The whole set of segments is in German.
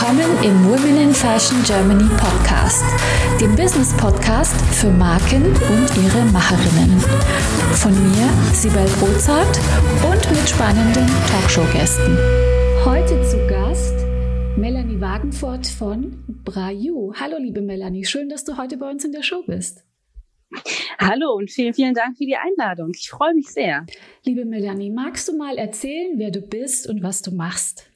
Willkommen im Women in Fashion Germany Podcast, dem Business Podcast für Marken und ihre Macherinnen. Von mir, Sibel Rozart und mit spannenden Talkshow-Gästen. Heute zu Gast Melanie Wagenfort von Brayu. Hallo liebe Melanie, schön, dass du heute bei uns in der Show bist. Hallo und vielen, vielen Dank für die Einladung. Ich freue mich sehr. Liebe Melanie, magst du mal erzählen, wer du bist und was du machst?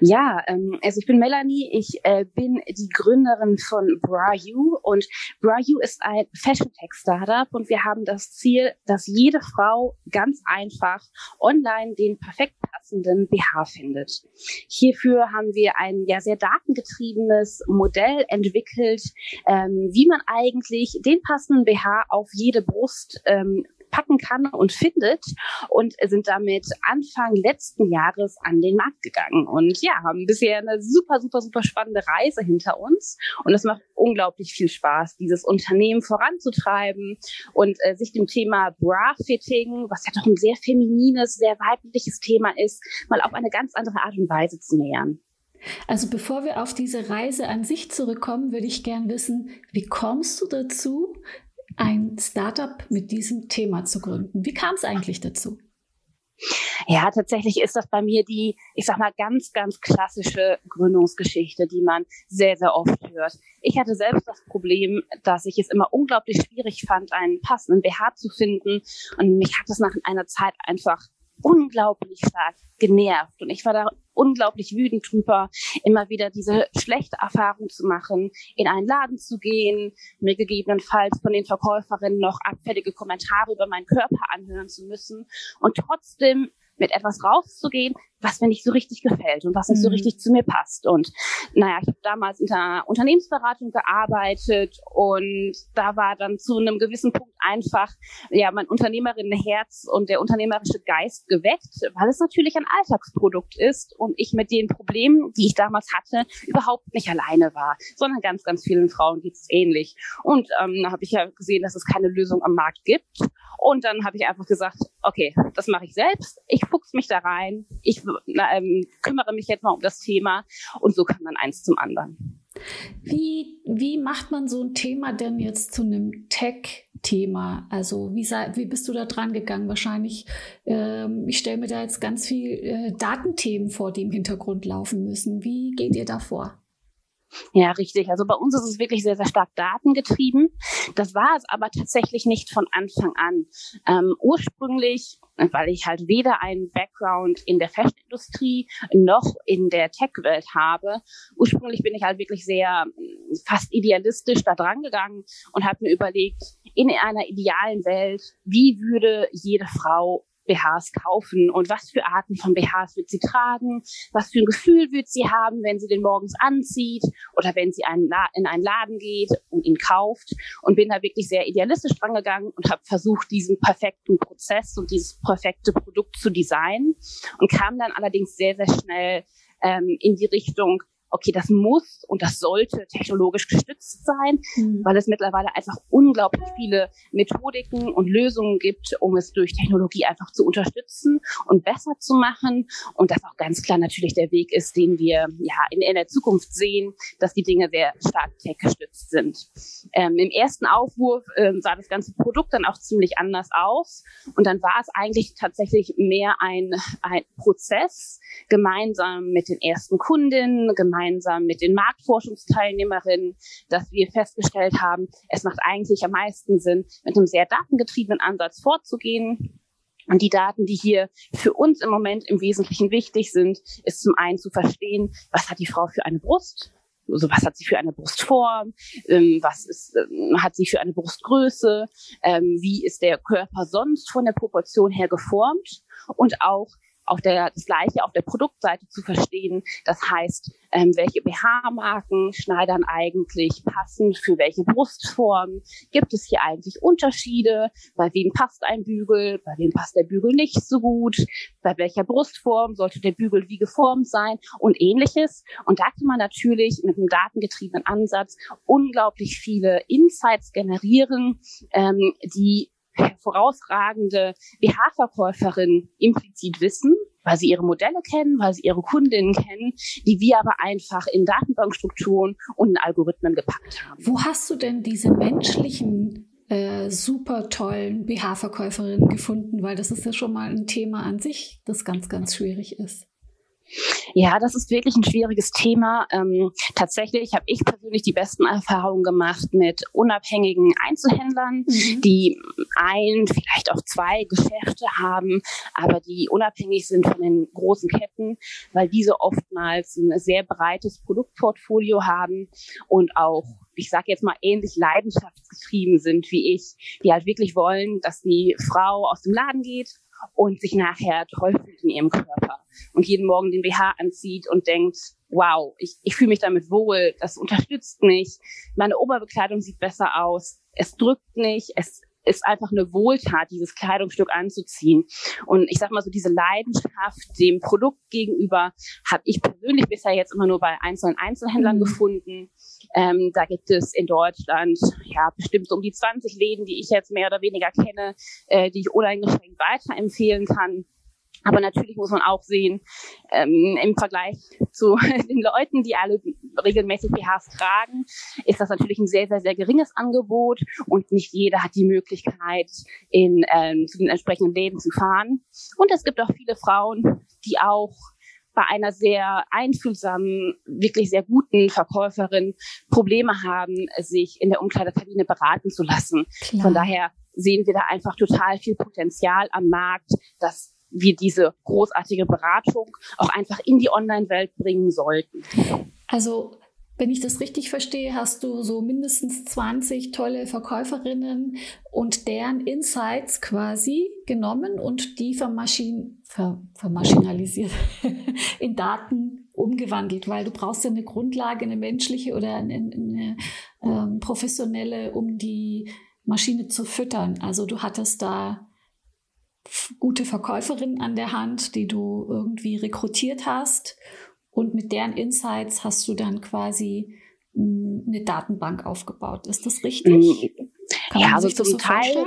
Ja, ähm, also ich bin Melanie, ich äh, bin die Gründerin von BraU und BraU ist ein Fashion Tech Startup. Und wir haben das Ziel, dass jede Frau ganz einfach online den perfekt passenden BH findet. Hierfür haben wir ein ja sehr datengetriebenes Modell entwickelt, ähm, wie man eigentlich den passenden BH auf jede Brust ähm, packen kann und findet und sind damit Anfang letzten Jahres an den Markt gegangen und ja, haben bisher eine super, super, super spannende Reise hinter uns und es macht unglaublich viel Spaß, dieses Unternehmen voranzutreiben und äh, sich dem Thema Bra-Fitting, was ja doch ein sehr feminines, sehr weibliches Thema ist, mal auf eine ganz andere Art und Weise zu nähern. Also bevor wir auf diese Reise an sich zurückkommen, würde ich gern wissen, wie kommst du dazu, ein Startup mit diesem Thema zu gründen. Wie kam es eigentlich dazu? Ja, tatsächlich ist das bei mir die, ich sag mal, ganz, ganz klassische Gründungsgeschichte, die man sehr, sehr oft hört. Ich hatte selbst das Problem, dass ich es immer unglaublich schwierig fand, einen passenden BH zu finden. Und mich hat es nach einer Zeit einfach unglaublich stark genervt. Und ich war da unglaublich wütend drüber, immer wieder diese schlechte Erfahrung zu machen, in einen Laden zu gehen, mir gegebenenfalls von den Verkäuferinnen noch abfällige Kommentare über meinen Körper anhören zu müssen und trotzdem mit etwas rauszugehen, was mir nicht so richtig gefällt und was nicht so mhm. richtig zu mir passt. Und naja, ich habe damals in der Unternehmensberatung gearbeitet und da war dann zu einem gewissen Punkt einfach ja mein Unternehmerinnenherz und der unternehmerische Geist geweckt, weil es natürlich ein Alltagsprodukt ist und ich mit den Problemen, die ich damals hatte, überhaupt nicht alleine war, sondern ganz, ganz vielen Frauen geht es ähnlich. Und ähm, da habe ich ja gesehen, dass es keine Lösung am Markt gibt. Und dann habe ich einfach gesagt, okay, das mache ich selbst. Ich fuchs mich da rein. Ich ähm, kümmere mich jetzt mal um das Thema und so kann man eins zum anderen. Wie, wie macht man so ein Thema denn jetzt zu einem Tech-Thema? Also wie, wie bist du da dran gegangen? Wahrscheinlich, ähm, ich stelle mir da jetzt ganz viel äh, Datenthemen vor, die im Hintergrund laufen müssen. Wie geht ihr da vor? Ja, richtig. Also bei uns ist es wirklich sehr, sehr stark datengetrieben. Das war es aber tatsächlich nicht von Anfang an. Ähm, ursprünglich, weil ich halt weder einen Background in der Fashion-Industrie noch in der Tech-Welt habe, ursprünglich bin ich halt wirklich sehr fast idealistisch da dran gegangen und habe mir überlegt, in einer idealen Welt, wie würde jede Frau BHs kaufen und was für Arten von BHs wird sie tragen, was für ein Gefühl wird sie haben, wenn sie den morgens anzieht oder wenn sie in einen Laden geht und ihn kauft. Und bin da wirklich sehr idealistisch dran gegangen und habe versucht, diesen perfekten Prozess und dieses perfekte Produkt zu designen und kam dann allerdings sehr, sehr schnell ähm, in die Richtung, okay, das muss und das sollte technologisch gestützt sein, mhm. weil es mittlerweile einfach unglaublich viele Methodiken und Lösungen gibt, um es durch Technologie einfach zu unterstützen und besser zu machen. Und das auch ganz klar natürlich der Weg ist, den wir ja in, in der Zukunft sehen, dass die Dinge sehr stark tech-gestützt sind. Ähm, Im ersten Aufwurf ähm, sah das ganze Produkt dann auch ziemlich anders aus. Und dann war es eigentlich tatsächlich mehr ein, ein Prozess, gemeinsam mit den ersten Kundinnen, gemeinsam gemeinsam mit den Marktforschungsteilnehmerinnen, dass wir festgestellt haben, es macht eigentlich am meisten Sinn, mit einem sehr datengetriebenen Ansatz vorzugehen. Und die Daten, die hier für uns im Moment im Wesentlichen wichtig sind, ist zum einen zu verstehen, was hat die Frau für eine Brust? Also was hat sie für eine Brustform? Ähm, was ist, ähm, hat sie für eine Brustgröße? Ähm, wie ist der Körper sonst von der Proportion her geformt? Und auch, auf der, das Gleiche auf der Produktseite zu verstehen. Das heißt, ähm, welche BH-Marken schneidern eigentlich passend für welche Brustform? Gibt es hier eigentlich Unterschiede? Bei wem passt ein Bügel? Bei wem passt der Bügel nicht so gut? Bei welcher Brustform sollte der Bügel wie geformt sein? Und ähnliches. Und da kann man natürlich mit einem datengetriebenen Ansatz unglaublich viele Insights generieren, ähm, die hervorausragende BH-Verkäuferin implizit wissen, weil sie ihre Modelle kennen, weil sie ihre Kundinnen kennen, die wir aber einfach in Datenbankstrukturen und in Algorithmen gepackt haben. Wo hast du denn diese menschlichen äh, super tollen BH-Verkäuferinnen gefunden? Weil das ist ja schon mal ein Thema an sich, das ganz, ganz schwierig ist. Ja, das ist wirklich ein schwieriges Thema. Ähm, tatsächlich habe ich persönlich die besten Erfahrungen gemacht mit unabhängigen Einzelhändlern, mhm. die ein, vielleicht auch zwei Geschäfte haben, aber die unabhängig sind von den großen Ketten, weil diese oftmals ein sehr breites Produktportfolio haben und auch ich sage jetzt mal ähnlich leidenschaftsgetrieben sind wie ich, die halt wirklich wollen, dass die Frau aus dem Laden geht und sich nachher toll fühlt in ihrem Körper und jeden Morgen den BH anzieht und denkt, wow, ich, ich fühle mich damit wohl, das unterstützt mich, meine Oberbekleidung sieht besser aus, es drückt nicht, es ist einfach eine Wohltat, dieses Kleidungsstück anzuziehen. Und ich sag mal so, diese Leidenschaft dem Produkt gegenüber habe ich persönlich bisher jetzt immer nur bei einzelnen Einzelhändlern mhm. gefunden. Ähm, da gibt es in Deutschland ja bestimmt so um die 20 Läden, die ich jetzt mehr oder weniger kenne, äh, die ich uneingeschränkt weiterempfehlen kann. Aber natürlich muss man auch sehen, ähm, im Vergleich zu den Leuten, die alle regelmäßig BHs tragen, ist das natürlich ein sehr, sehr, sehr geringes Angebot und nicht jeder hat die Möglichkeit, in, ähm, zu den entsprechenden Läden zu fahren. Und es gibt auch viele Frauen, die auch bei einer sehr einfühlsamen, wirklich sehr guten Verkäuferin Probleme haben, sich in der Umkleidekabine beraten zu lassen. Klar. Von daher sehen wir da einfach total viel Potenzial am Markt, dass wir diese großartige Beratung auch einfach in die Online-Welt bringen sollten. Also wenn ich das richtig verstehe, hast du so mindestens 20 tolle Verkäuferinnen und deren Insights quasi genommen und die vermaschin ver vermaschinalisiert, in Daten umgewandelt, weil du brauchst ja eine Grundlage, eine menschliche oder eine, eine ähm, professionelle, um die Maschine zu füttern. Also du hattest da gute Verkäuferinnen an der Hand, die du irgendwie rekrutiert hast. Und mit deren Insights hast du dann quasi hm, eine Datenbank aufgebaut. Ist das richtig? Hm. Kann ja, also zum so Teil.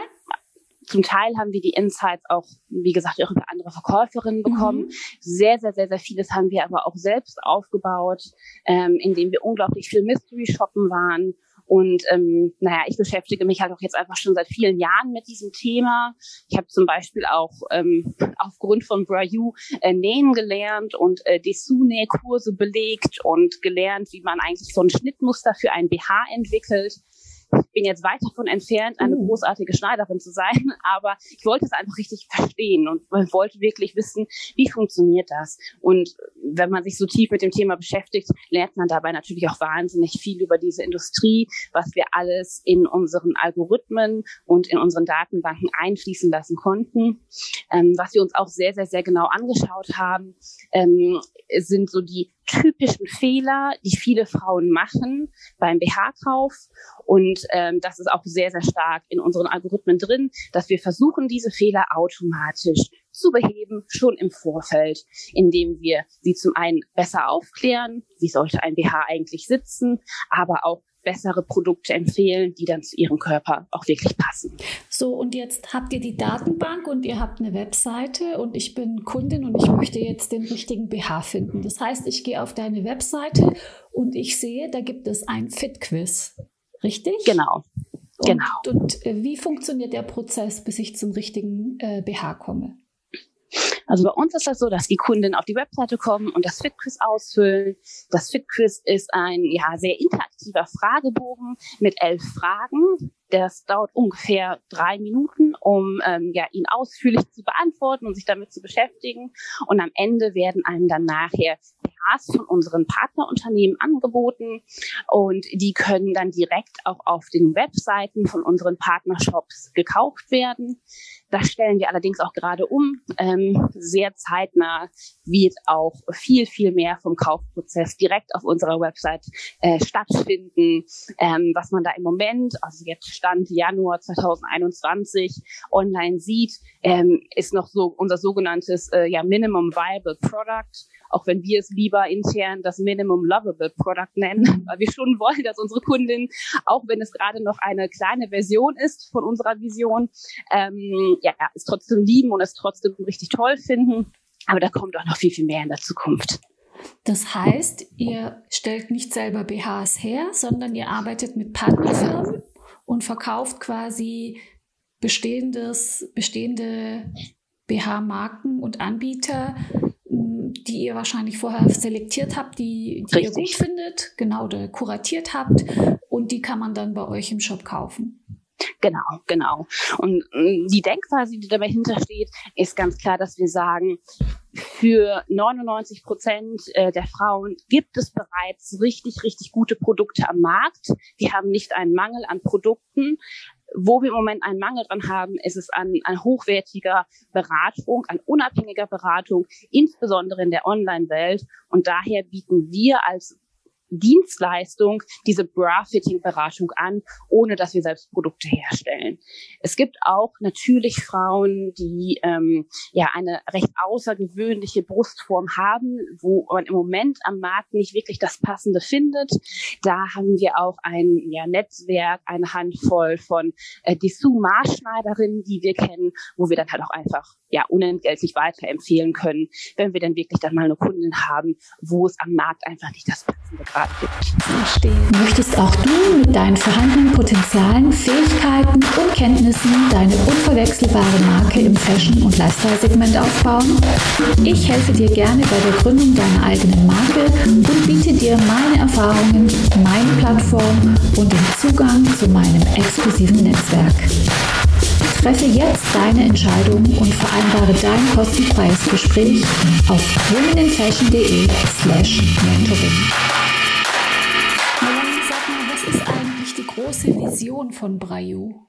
Zum Teil haben wir die Insights auch, wie gesagt, auch über andere Verkäuferinnen bekommen. Mhm. Sehr, sehr, sehr, sehr vieles haben wir aber auch selbst aufgebaut, ähm, indem wir unglaublich viel Mystery Shoppen waren und ähm, naja, ich beschäftige mich halt auch jetzt einfach schon seit vielen Jahren mit diesem Thema. Ich habe zum Beispiel auch ähm, aufgrund von Brayu äh, nähen gelernt und äh, Dessous-Nähkurse belegt und gelernt, wie man eigentlich so ein Schnittmuster für ein BH entwickelt ich bin jetzt weit davon entfernt, eine uh. großartige Schneiderin zu sein, aber ich wollte es einfach richtig verstehen und wollte wirklich wissen, wie funktioniert das. Und wenn man sich so tief mit dem Thema beschäftigt, lernt man dabei natürlich auch wahnsinnig viel über diese Industrie, was wir alles in unseren Algorithmen und in unseren Datenbanken einfließen lassen konnten. Ähm, was wir uns auch sehr, sehr, sehr genau angeschaut haben, ähm, sind so die typischen Fehler, die viele Frauen machen beim BH-Kauf. Und ähm, das ist auch sehr, sehr stark in unseren Algorithmen drin, dass wir versuchen, diese Fehler automatisch zu beheben, schon im Vorfeld, indem wir sie zum einen besser aufklären, wie sollte ein BH eigentlich sitzen, aber auch bessere Produkte empfehlen, die dann zu ihrem Körper auch wirklich passen. So, und jetzt habt ihr die Datenbank und ihr habt eine Webseite und ich bin Kundin und ich möchte jetzt den richtigen BH finden. Das heißt, ich gehe auf deine Webseite und ich sehe, da gibt es ein Fit-Quiz. Richtig? Genau. Und, genau. Und äh, wie funktioniert der Prozess, bis ich zum richtigen äh, BH komme? Also bei uns ist das so, dass die Kunden auf die Webseite kommen und das FitQuiz ausfüllen. Das FitQuiz ist ein ja sehr interaktiver Fragebogen mit elf Fragen. Das dauert ungefähr drei Minuten, um ähm, ja, ihn ausführlich zu beantworten und sich damit zu beschäftigen. Und am Ende werden einem dann nachher BHs von unseren Partnerunternehmen angeboten und die können dann direkt auch auf den Webseiten von unseren Partnershops gekauft werden. Das stellen wir allerdings auch gerade um. Ähm, sehr zeitnah wird auch viel, viel mehr vom Kaufprozess direkt auf unserer Website äh, stattfinden. Ähm, was man da im Moment, also jetzt Stand Januar 2021, online sieht, ähm, ist noch so unser sogenanntes äh, ja, Minimum Viable Product. Auch wenn wir es lieber intern das Minimum Lovable Product nennen, weil wir schon wollen, dass unsere Kundin, auch wenn es gerade noch eine kleine Version ist von unserer Vision, ähm, ja, es trotzdem lieben und es trotzdem richtig toll finden. Aber da kommt auch noch viel, viel mehr in der Zukunft. Das heißt, ihr stellt nicht selber BHs her, sondern ihr arbeitet mit Partnerfirmen und verkauft quasi bestehendes, bestehende BH-Marken und Anbieter, die ihr wahrscheinlich vorher selektiert habt, die, die ihr gut findet, genau, oder kuratiert habt und die kann man dann bei euch im Shop kaufen. Genau, genau. Und mm, die Denkweise, die dahinter steht, ist ganz klar, dass wir sagen, für 99 Prozent äh, der Frauen gibt es bereits richtig, richtig gute Produkte am Markt. Wir haben nicht einen Mangel an Produkten. Wo wir im Moment einen Mangel dran haben, ist es an, an hochwertiger Beratung, an unabhängiger Beratung, insbesondere in der Online-Welt. Und daher bieten wir als Dienstleistung diese Bra-Fitting-Beratung an, ohne dass wir selbst Produkte herstellen. Es gibt auch natürlich Frauen, die ähm, ja eine recht außergewöhnliche Brustform haben, wo man im Moment am Markt nicht wirklich das Passende findet. Da haben wir auch ein ja, Netzwerk, eine Handvoll von äh, Dessous-Maßschneiderinnen, die wir kennen, wo wir dann halt auch einfach ja unentgeltlich weiterempfehlen können, wenn wir dann wirklich dann mal eine Kundin haben, wo es am Markt einfach nicht das Passende gerade gibt. Verstehen. Möchtest auch du mit deinen vorhandenen Potenzialen, Fähigkeiten und Kenntnissen deine unverwechselbare Marke im Fashion- und Lifestyle-Segment aufbauen? Ich helfe dir gerne bei der Gründung deiner eigenen Marke und biete dir meine Erfahrungen, meine Plattform und den Zugang zu meinem exklusiven Netzwerk. Treffe jetzt deine Entscheidung und vereinbare dein kostenfreies Gespräch auf womeninfashion.de slash mentoring. Große Vision von Brayu?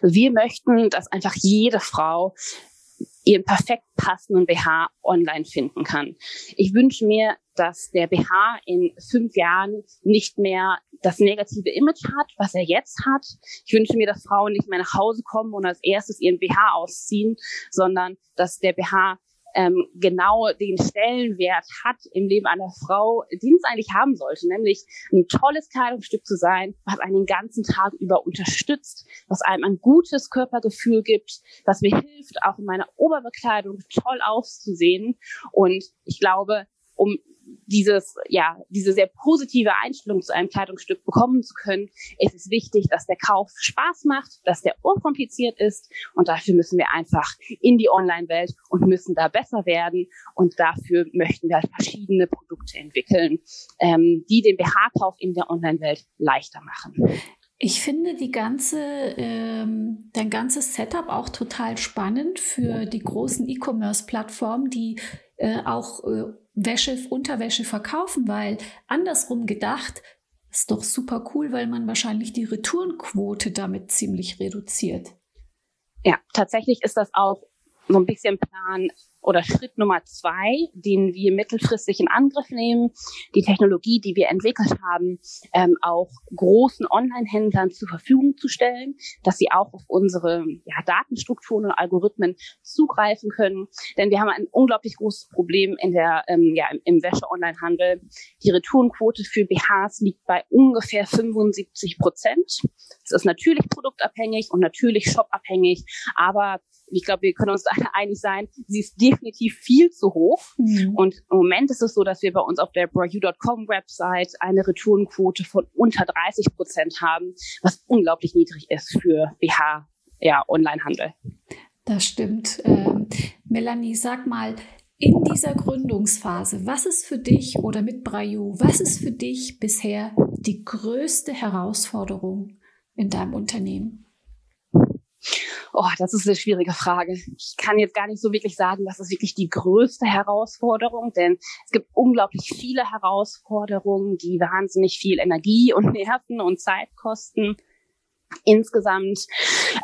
Wir möchten, dass einfach jede Frau ihren perfekt passenden BH online finden kann. Ich wünsche mir, dass der BH in fünf Jahren nicht mehr das negative Image hat, was er jetzt hat. Ich wünsche mir, dass Frauen nicht mehr nach Hause kommen und als erstes ihren BH ausziehen, sondern dass der BH ähm, genau den Stellenwert hat im Leben einer Frau, den es eigentlich haben sollte, nämlich ein tolles Kleidungsstück zu sein, was einen den ganzen Tag über unterstützt, was einem ein gutes Körpergefühl gibt, was mir hilft, auch in meiner Oberbekleidung toll auszusehen. Und ich glaube, um dieses, ja, diese sehr positive Einstellung zu einem Kleidungsstück bekommen zu können, ist es wichtig, dass der Kauf Spaß macht, dass der unkompliziert ist. Und dafür müssen wir einfach in die Online-Welt und müssen da besser werden. Und dafür möchten wir halt verschiedene Produkte entwickeln, ähm, die den BH-Kauf in der Online-Welt leichter machen. Ich finde die ganze, ähm, dein ganzes Setup auch total spannend für die großen E-Commerce-Plattformen, die äh, auch äh, Wäsche, Unterwäsche verkaufen, weil andersrum gedacht, ist doch super cool, weil man wahrscheinlich die Retourenquote damit ziemlich reduziert. Ja, tatsächlich ist das auch so ein bisschen Plan oder Schritt Nummer zwei, den wir mittelfristig in Angriff nehmen, die Technologie, die wir entwickelt haben, ähm, auch großen Online-Händlern zur Verfügung zu stellen, dass sie auch auf unsere ja, Datenstrukturen und Algorithmen zugreifen können. Denn wir haben ein unglaublich großes Problem in der, ähm, ja, im Wäsche-Online-Handel. Die Retourenquote für BHs liegt bei ungefähr 75 Prozent. Es ist natürlich produktabhängig und natürlich shopabhängig, aber ich glaube, wir können uns alle einig sein, sie ist definitiv viel zu hoch. Mhm. Und im Moment ist es so, dass wir bei uns auf der brayu.com Website eine Retourenquote von unter 30 Prozent haben, was unglaublich niedrig ist für BH, ja, Onlinehandel. Das stimmt. Ähm, Melanie, sag mal, in dieser Gründungsphase, was ist für dich oder mit Brayu, was ist für dich bisher die größte Herausforderung in deinem Unternehmen? Oh, das ist eine schwierige Frage. Ich kann jetzt gar nicht so wirklich sagen, was ist wirklich die größte Herausforderung, denn es gibt unglaublich viele Herausforderungen, die wahnsinnig viel Energie und Nerven und Zeit kosten. Insgesamt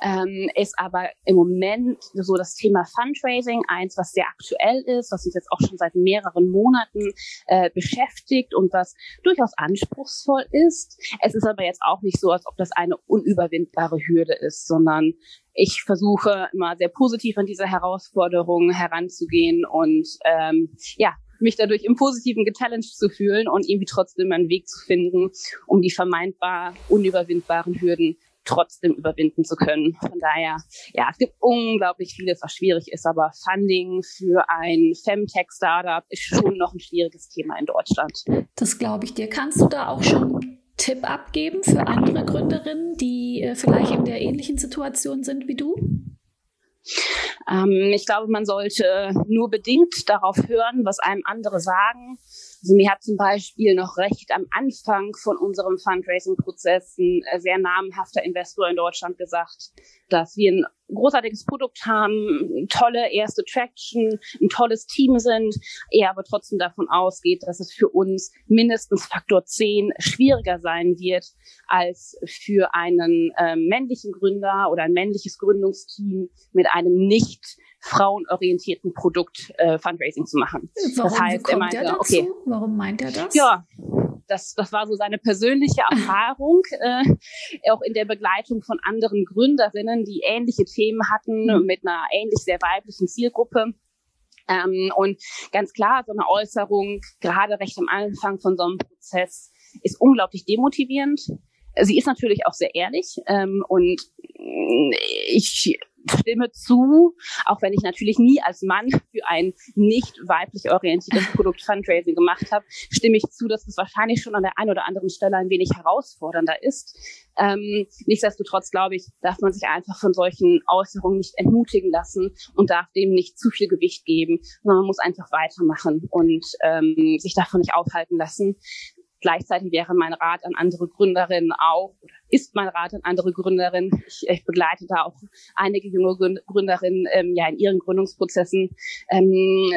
ähm, ist aber im Moment so das Thema Fundraising eins, was sehr aktuell ist, was uns jetzt auch schon seit mehreren Monaten äh, beschäftigt und was durchaus anspruchsvoll ist. Es ist aber jetzt auch nicht so, als ob das eine unüberwindbare Hürde ist, sondern ich versuche immer sehr positiv an diese Herausforderungen heranzugehen und ähm, ja, mich dadurch im Positiven gechallenged zu fühlen und irgendwie trotzdem einen Weg zu finden, um die vermeintbar unüberwindbaren Hürden trotzdem überwinden zu können. Von daher, ja, es gibt unglaublich vieles, was schwierig ist, aber Funding für ein Femtech-Startup ist schon noch ein schwieriges Thema in Deutschland. Das glaube ich dir. Kannst du da auch schon Tipp abgeben für andere Gründerinnen, die äh, vielleicht in der ähnlichen Situation sind wie du? Ähm, ich glaube, man sollte nur bedingt darauf hören, was einem andere sagen. Also mir hat zum Beispiel noch recht am Anfang von unserem Fundraising-Prozess ein äh, sehr namhafter Investor in Deutschland gesagt, dass wir ein großartiges Produkt haben, tolle erste Traction, ein tolles Team sind, er aber trotzdem davon ausgeht, dass es für uns mindestens Faktor 10 schwieriger sein wird, als für einen äh, männlichen Gründer oder ein männliches Gründungsteam mit einem nicht frauenorientierten Produkt äh, Fundraising zu machen. Warum das heißt, er meinte, okay, warum meint er das? Ja, das, das war so seine persönliche Erfahrung, äh, auch in der Begleitung von anderen Gründerinnen, die ähnliche Themen hatten, mhm. mit einer ähnlich sehr weiblichen Zielgruppe. Ähm, und ganz klar, so eine Äußerung, gerade recht am Anfang von so einem Prozess, ist unglaublich demotivierend. Sie ist natürlich auch sehr ehrlich ähm, und ich stimme zu, auch wenn ich natürlich nie als Mann für ein nicht weiblich orientiertes Produkt Fundraising gemacht habe, stimme ich zu, dass es wahrscheinlich schon an der einen oder anderen Stelle ein wenig herausfordernder ist. Ähm, nichtsdestotrotz, glaube ich, darf man sich einfach von solchen Äußerungen nicht entmutigen lassen und darf dem nicht zu viel Gewicht geben, sondern man muss einfach weitermachen und ähm, sich davon nicht aufhalten lassen. Gleichzeitig wäre mein Rat an andere Gründerinnen auch, oder ist mein Rat an andere Gründerinnen. Ich, ich begleite da auch einige junge Gründerinnen ähm, ja in ihren Gründungsprozessen, ähm,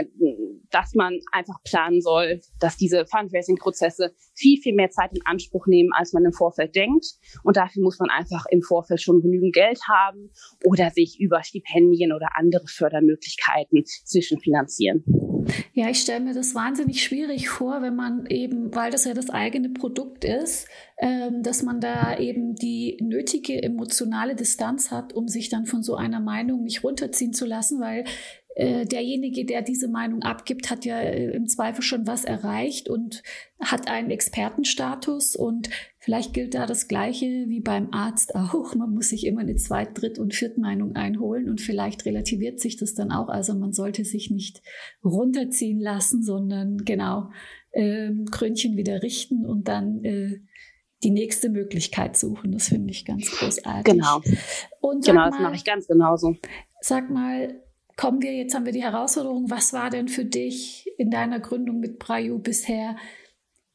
dass man einfach planen soll, dass diese Fundraising-Prozesse viel, viel mehr Zeit in Anspruch nehmen, als man im Vorfeld denkt. Und dafür muss man einfach im Vorfeld schon genügend Geld haben oder sich über Stipendien oder andere Fördermöglichkeiten zwischenfinanzieren. Ja, ich stelle mir das wahnsinnig schwierig vor, wenn man eben, weil das ja das eigene Produkt ist, ähm, dass man da eben die nötige emotionale Distanz hat, um sich dann von so einer Meinung nicht runterziehen zu lassen, weil äh, derjenige, der diese Meinung abgibt, hat ja äh, im Zweifel schon was erreicht und hat einen Expertenstatus und vielleicht gilt da das Gleiche wie beim Arzt auch. Man muss sich immer eine Zweit-, Dritt- und Viertmeinung einholen und vielleicht relativiert sich das dann auch. Also man sollte sich nicht runterziehen lassen, sondern genau ähm, Krönchen wieder richten und dann äh, die nächste Möglichkeit suchen. Das finde ich ganz großartig. Genau. Und genau, mal, das mache ich ganz genauso. Sag mal, kommen wir, jetzt haben wir die Herausforderung, was war denn für dich in deiner Gründung mit Brayu bisher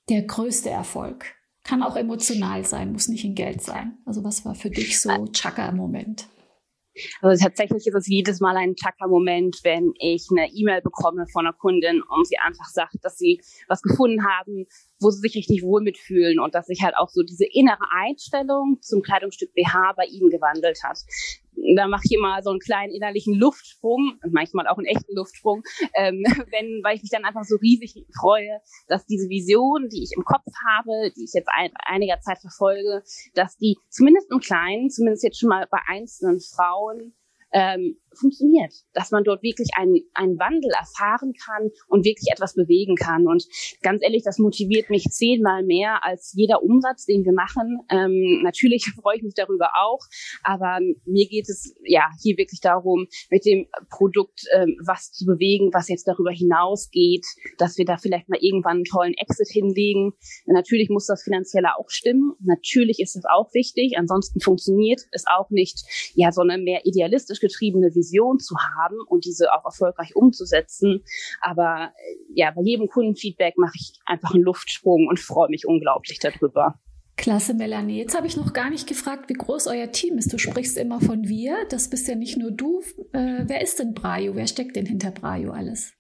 der größte Erfolg? Kann auch emotional sein, muss nicht in Geld sein. Also was war für dich so Chaka-Moment? Also tatsächlich ist es jedes Mal ein Chaka-Moment, wenn ich eine E-Mail bekomme von einer Kundin und sie einfach sagt, dass sie was gefunden haben, wo sie sich richtig wohl mitfühlen und dass sich halt auch so diese innere Einstellung zum Kleidungsstück BH bei ihnen gewandelt hat da mache ich immer so einen kleinen innerlichen Luftsprung, manchmal auch einen echten Luftsprung, ähm, wenn, weil ich mich dann einfach so riesig freue, dass diese Vision, die ich im Kopf habe, die ich jetzt ein, einiger Zeit verfolge, dass die zumindest im Kleinen, zumindest jetzt schon mal bei einzelnen Frauen ähm, funktioniert, dass man dort wirklich einen, einen Wandel erfahren kann und wirklich etwas bewegen kann. Und ganz ehrlich, das motiviert mich zehnmal mehr als jeder Umsatz, den wir machen. Ähm, natürlich freue ich mich darüber auch, aber mir geht es ja hier wirklich darum, mit dem Produkt ähm, was zu bewegen, was jetzt darüber hinausgeht, dass wir da vielleicht mal irgendwann einen tollen Exit hinlegen. Natürlich muss das Finanzielle auch stimmen. Natürlich ist das auch wichtig. Ansonsten funktioniert es auch nicht, ja, so eine mehr idealistisch getriebene Vision zu haben und diese auch erfolgreich umzusetzen. Aber äh, ja, bei jedem Kundenfeedback mache ich einfach einen Luftsprung und freue mich unglaublich darüber. Klasse, Melanie. Jetzt habe ich noch gar nicht gefragt, wie groß euer Team ist. Du sprichst immer von wir. Das bist ja nicht nur du. Äh, wer ist denn Brajo? Wer steckt denn hinter Brajo alles?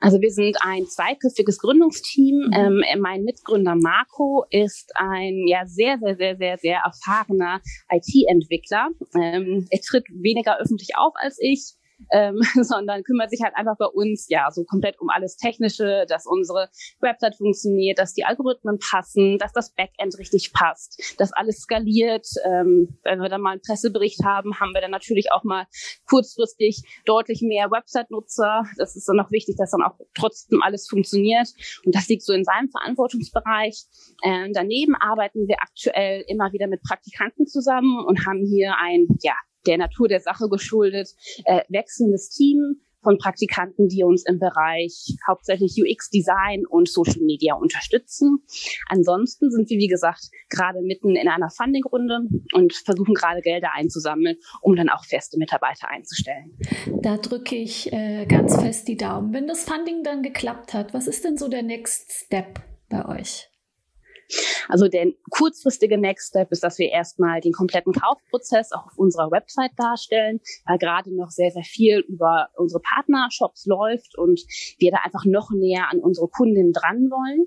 Also wir sind ein zweiköpfiges Gründungsteam. Mhm. Ähm, mein Mitgründer Marco ist ein ja sehr, sehr, sehr, sehr, sehr erfahrener IT-Entwickler. Ähm, er tritt weniger öffentlich auf als ich ähm, sondern kümmert sich halt einfach bei uns ja so komplett um alles Technische, dass unsere Website funktioniert, dass die Algorithmen passen, dass das Backend richtig passt, dass alles skaliert. Ähm, wenn wir dann mal einen Pressebericht haben, haben wir dann natürlich auch mal kurzfristig deutlich mehr Website-Nutzer. Das ist dann auch wichtig, dass dann auch trotzdem alles funktioniert. Und das liegt so in seinem Verantwortungsbereich. Ähm, daneben arbeiten wir aktuell immer wieder mit Praktikanten zusammen und haben hier ein ja, der Natur der Sache geschuldet, äh, wechselndes Team von Praktikanten, die uns im Bereich hauptsächlich UX-Design und Social Media unterstützen. Ansonsten sind wir, wie gesagt, gerade mitten in einer Funding-Runde und versuchen gerade Gelder einzusammeln, um dann auch feste Mitarbeiter einzustellen. Da drücke ich äh, ganz fest die Daumen. Wenn das Funding dann geklappt hat, was ist denn so der Next Step bei euch? Also der kurzfristige Next Step ist, dass wir erstmal den kompletten Kaufprozess auch auf unserer Website darstellen, weil gerade noch sehr, sehr viel über unsere Partnershops läuft und wir da einfach noch näher an unsere Kundinnen dran wollen.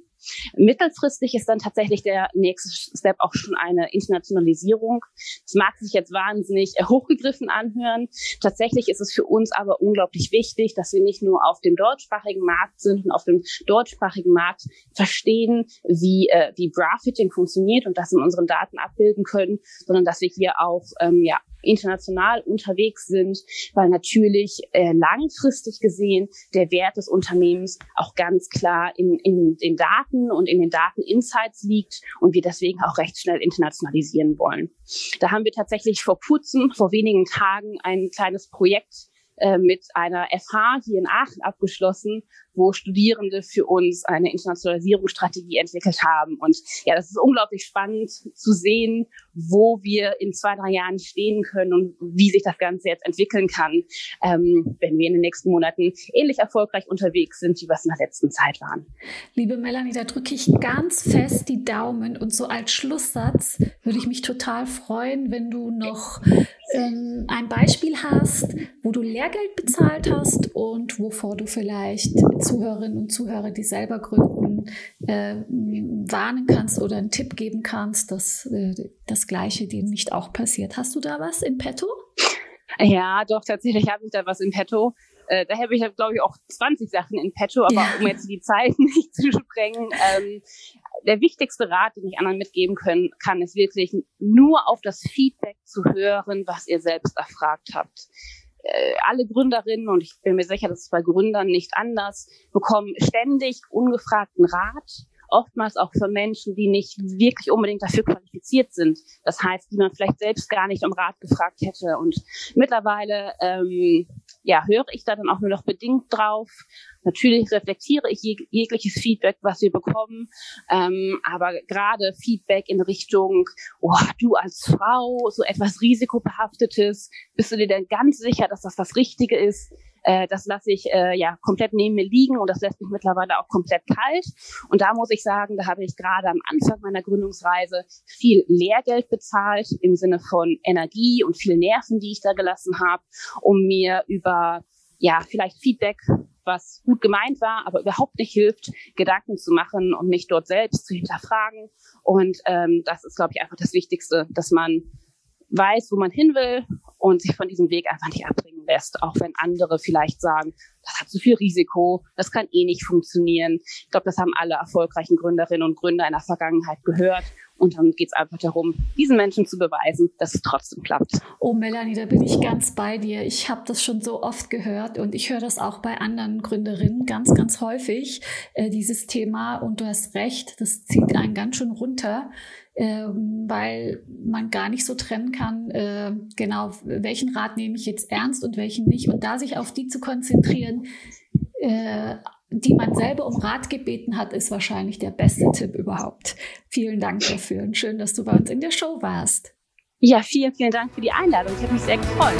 Mittelfristig ist dann tatsächlich der nächste Step auch schon eine Internationalisierung. Das mag sich jetzt wahnsinnig hochgegriffen anhören. Tatsächlich ist es für uns aber unglaublich wichtig, dass wir nicht nur auf dem deutschsprachigen Markt sind und auf dem deutschsprachigen Markt verstehen, wie, äh, wie Graphiting funktioniert und das in unseren Daten abbilden können, sondern dass wir hier auch ähm, ja, international unterwegs sind, weil natürlich äh, langfristig gesehen der Wert des Unternehmens auch ganz klar in, in den Daten und in den Dateninsights liegt und wir deswegen auch recht schnell internationalisieren wollen. Da haben wir tatsächlich vor kurzem, vor wenigen Tagen ein kleines Projekt äh, mit einer FH hier in Aachen abgeschlossen, wo Studierende für uns eine Internationalisierungsstrategie entwickelt haben. Und ja, das ist unglaublich spannend zu sehen, wo wir in zwei, drei Jahren stehen können und wie sich das Ganze jetzt entwickeln kann, ähm, wenn wir in den nächsten Monaten ähnlich erfolgreich unterwegs sind, wie wir es in der letzten Zeit waren. Liebe Melanie, da drücke ich ganz fest die Daumen und so als Schlusssatz würde ich mich total freuen, wenn du noch ähm, ein Beispiel hast, wo du Lehrgeld bezahlt hast und wovor du vielleicht Zuhörerinnen und Zuhörer, die selber gründen, äh, warnen kannst oder einen Tipp geben kannst, dass äh, das Gleiche dir nicht auch passiert. Hast du da was in petto? Ja, doch, tatsächlich habe ich da was in petto. Äh, da habe ich, glaube ich, auch 20 Sachen in petto, aber ja. um jetzt die Zeit nicht zu sprengen, ähm, der wichtigste Rat, den ich anderen mitgeben können, kann, ist wirklich nur auf das Feedback zu hören, was ihr selbst erfragt habt. Äh, alle Gründerinnen, und ich bin mir sicher, das ist bei Gründern nicht anders, bekommen ständig ungefragten Rat oftmals auch für Menschen, die nicht wirklich unbedingt dafür qualifiziert sind. Das heißt, die man vielleicht selbst gar nicht um Rat gefragt hätte. Und mittlerweile ähm, ja, höre ich da dann auch nur noch bedingt drauf. Natürlich reflektiere ich jeg jegliches Feedback, was wir bekommen, ähm, aber gerade Feedback in Richtung, oh, du als Frau, so etwas risikobehaftetes, bist du dir denn ganz sicher, dass das das Richtige ist? Äh, das lasse ich äh, ja komplett neben mir liegen und das lässt mich mittlerweile auch komplett kalt. Und da muss ich sagen, da habe ich gerade am Anfang meiner Gründungsreise viel Lehrgeld bezahlt im Sinne von Energie und viel Nerven, die ich da gelassen habe, um mir über ja vielleicht Feedback was gut gemeint war, aber überhaupt nicht hilft, Gedanken zu machen und mich dort selbst zu hinterfragen. Und ähm, das ist, glaube ich, einfach das Wichtigste, dass man weiß, wo man hin will und sich von diesem Weg einfach nicht abbringen lässt, auch wenn andere vielleicht sagen, das hat zu viel Risiko, das kann eh nicht funktionieren. Ich glaube, das haben alle erfolgreichen Gründerinnen und Gründer in der Vergangenheit gehört. Und dann geht es einfach darum, diesen Menschen zu beweisen, dass es trotzdem klappt. Oh, Melanie, da bin ich ganz bei dir. Ich habe das schon so oft gehört und ich höre das auch bei anderen Gründerinnen ganz, ganz häufig, äh, dieses Thema. Und du hast recht, das zieht einen ganz schön runter ähm, weil man gar nicht so trennen kann, äh, genau, welchen Rat nehme ich jetzt ernst und welchen nicht. Und da sich auf die zu konzentrieren, die man selber um Rat gebeten hat, ist wahrscheinlich der beste Tipp überhaupt. Vielen Dank dafür und schön, dass du bei uns in der Show warst. Ja, vielen, vielen Dank für die Einladung. Ich habe mich sehr gefreut.